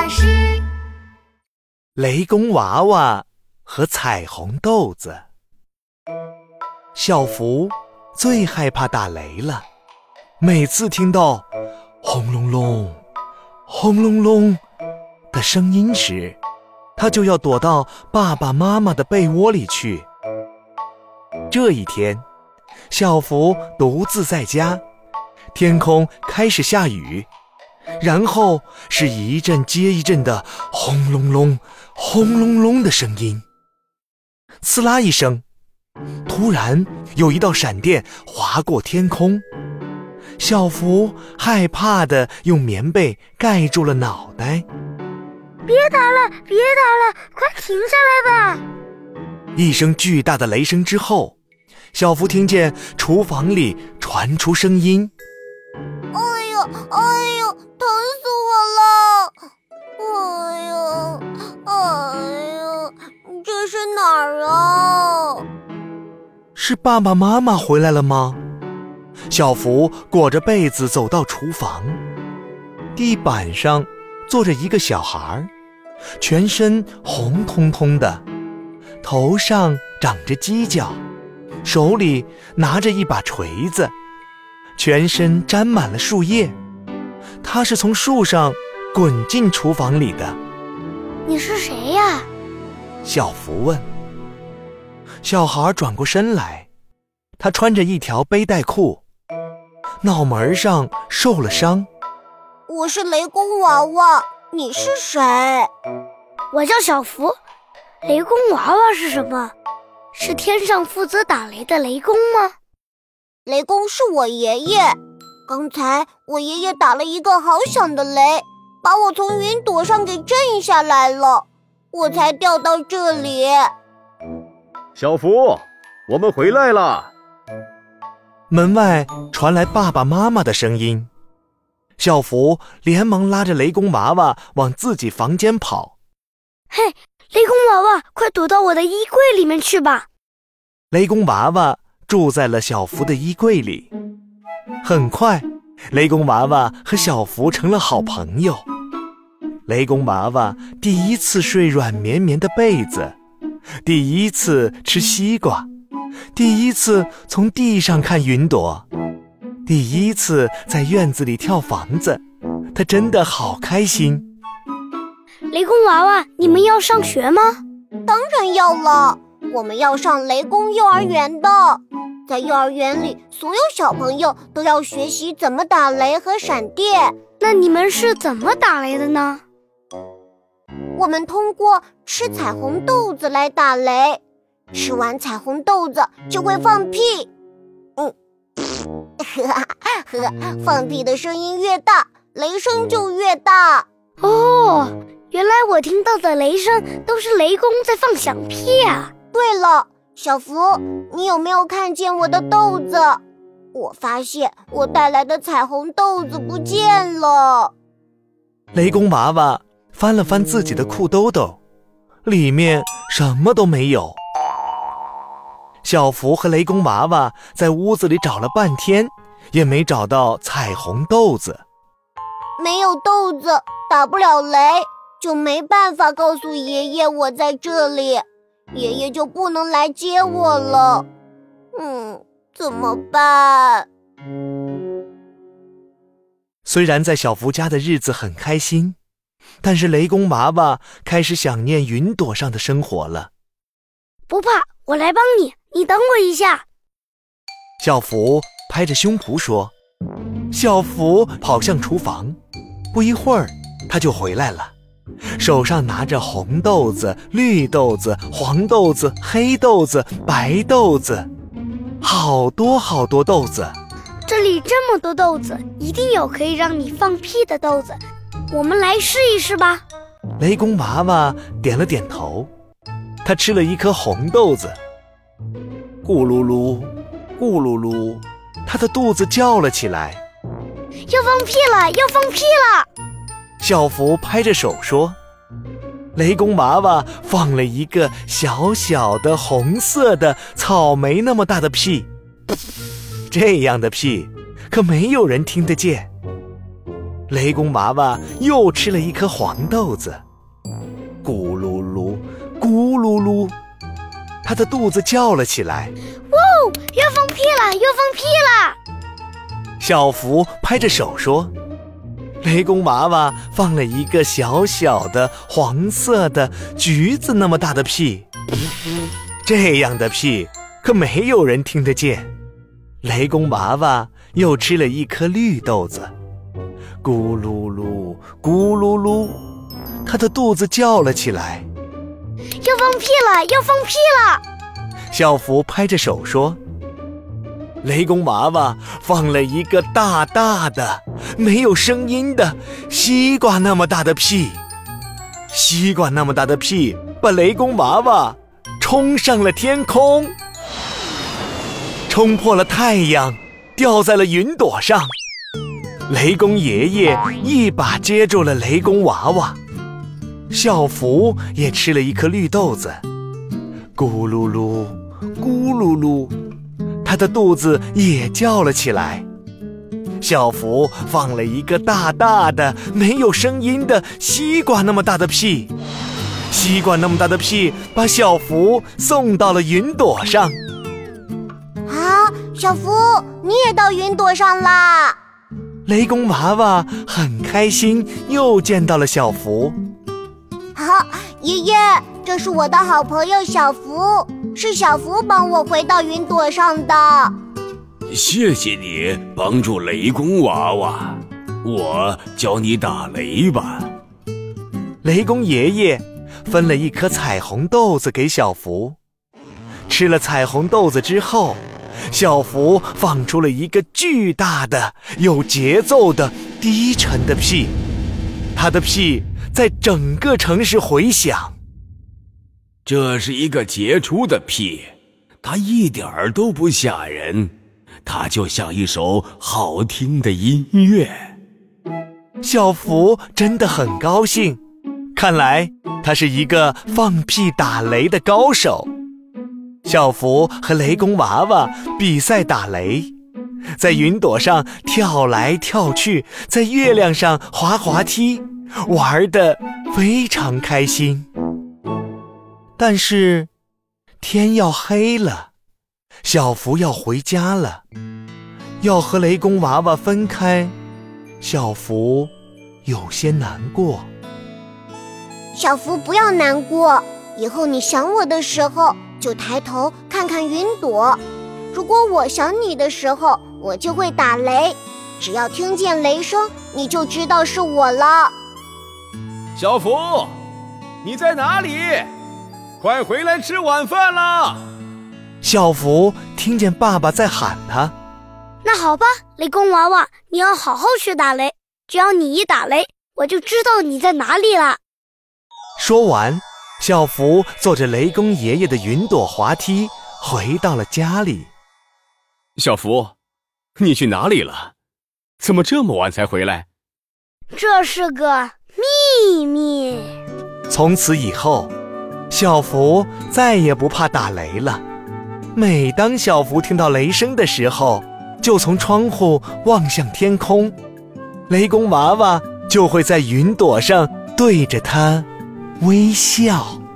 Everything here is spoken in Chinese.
巴士。雷公娃娃和彩虹豆子。小福最害怕打雷了，每次听到轰隆隆、轰隆隆的声音时，他就要躲到爸爸妈妈的被窝里去。这一天，小福独自在家，天空开始下雨。然后是一阵接一阵的轰隆隆、轰隆隆的声音，刺啦一声，突然有一道闪电划过天空。小福害怕的用棉被盖住了脑袋。别打了，别打了，快停下来吧！一声巨大的雷声之后，小福听见厨房里传出声音。是哪儿啊？是爸爸妈妈回来了吗？小福裹着被子走到厨房，地板上坐着一个小孩，全身红彤彤的，头上长着犄角，手里拿着一把锤子。全身沾满了树叶，他是从树上滚进厨房里的。你是谁呀？小福问。小孩转过身来，他穿着一条背带裤，脑门上受了伤。我是雷公娃娃，你是谁？我叫小福。雷公娃娃是什么？是天上负责打雷的雷公吗？雷公是我爷爷，刚才我爷爷打了一个好响的雷，把我从云朵上给震下来了，我才掉到这里。小福，我们回来了。门外传来爸爸妈妈的声音，小福连忙拉着雷公娃娃往自己房间跑。嘿，雷公娃娃，快躲到我的衣柜里面去吧！雷公娃娃。住在了小福的衣柜里。很快，雷公娃娃和小福成了好朋友。雷公娃娃第一次睡软绵绵的被子，第一次吃西瓜，第一次从地上看云朵，第一次在院子里跳房子。他真的好开心。雷公娃娃，你们要上学吗？当然要了，我们要上雷公幼儿园的。在幼儿园里，所有小朋友都要学习怎么打雷和闪电。那你们是怎么打雷的呢？我们通过吃彩虹豆子来打雷。吃完彩虹豆子就会放屁。嗯，呵呵，放屁的声音越大，雷声就越大。哦，原来我听到的雷声都是雷公在放响屁啊！对了。小福，你有没有看见我的豆子？我发现我带来的彩虹豆子不见了。雷公娃娃翻了翻自己的裤兜兜，里面什么都没有。小福和雷公娃娃在屋子里找了半天，也没找到彩虹豆子。没有豆子，打不了雷，就没办法告诉爷爷我在这里。爷爷就不能来接我了，嗯，怎么办？虽然在小福家的日子很开心，但是雷公娃娃开始想念云朵上的生活了。不怕，我来帮你，你等我一下。小福拍着胸脯说：“小福跑向厨房，不一会儿他就回来了。”手上拿着红豆子、绿豆子、黄豆子、黑豆子、白豆子，好多好多豆子。这里这么多豆子，一定有可以让你放屁的豆子。我们来试一试吧。雷公娃娃点了点头，他吃了一颗红豆子，咕噜噜，咕噜噜，他的肚子叫了起来，要放屁了，要放屁了。小福拍着手说：“雷公娃娃放了一个小小的红色的草莓那么大的屁，这样的屁可没有人听得见。”雷公娃娃又吃了一颗黄豆子，咕噜噜，咕噜噜，他的肚子叫了起来。哦，要放屁了，要放屁了！小福拍着手说：“雷公娃娃放了一个小小的黄色的橘子那么大的屁，这样的屁可没有人听得见。”雷公娃娃又吃了一颗绿豆子。咕噜噜，咕噜噜，他的肚子叫了起来，要放屁了，要放屁了！小福拍着手说：“雷公娃娃放了一个大大的、没有声音的西瓜那么大的屁，西瓜那么大的屁把雷公娃娃冲上了天空，冲破了太阳，掉在了云朵上。”雷公爷爷一把接住了雷公娃娃，小福也吃了一颗绿豆子，咕噜噜，咕噜噜，他的肚子也叫了起来。小福放了一个大大的、没有声音的西瓜那么大的屁，西瓜那么大的屁把小福送到了云朵上。啊，小福，你也到云朵上啦！雷公娃娃很开心，又见到了小福。好，爷爷，这是我的好朋友小福，是小福帮我回到云朵上的。谢谢你帮助雷公娃娃，我教你打雷吧。雷公爷爷分了一颗彩虹豆子给小福，吃了彩虹豆子之后。小福放出了一个巨大的、有节奏的、低沉的屁，他的屁在整个城市回响。这是一个杰出的屁，它一点儿都不吓人，它就像一首好听的音乐。小福真的很高兴，看来他是一个放屁打雷的高手。小福和雷公娃娃比赛打雷，在云朵上跳来跳去，在月亮上滑滑梯，玩的非常开心。但是天要黑了，小福要回家了，要和雷公娃娃分开，小福有些难过。小福不要难过，以后你想我的时候。就抬头看看云朵，如果我想你的时候，我就会打雷。只要听见雷声，你就知道是我了。小福，你在哪里？快回来吃晚饭啦。小福听见爸爸在喊他。那好吧，雷公娃娃，你要好好学打雷。只要你一打雷，我就知道你在哪里了。说完。小福坐着雷公爷爷的云朵滑梯回到了家里。小福，你去哪里了？怎么这么晚才回来？这是个秘密。从此以后，小福再也不怕打雷了。每当小福听到雷声的时候，就从窗户望向天空，雷公娃娃就会在云朵上对着他。微笑。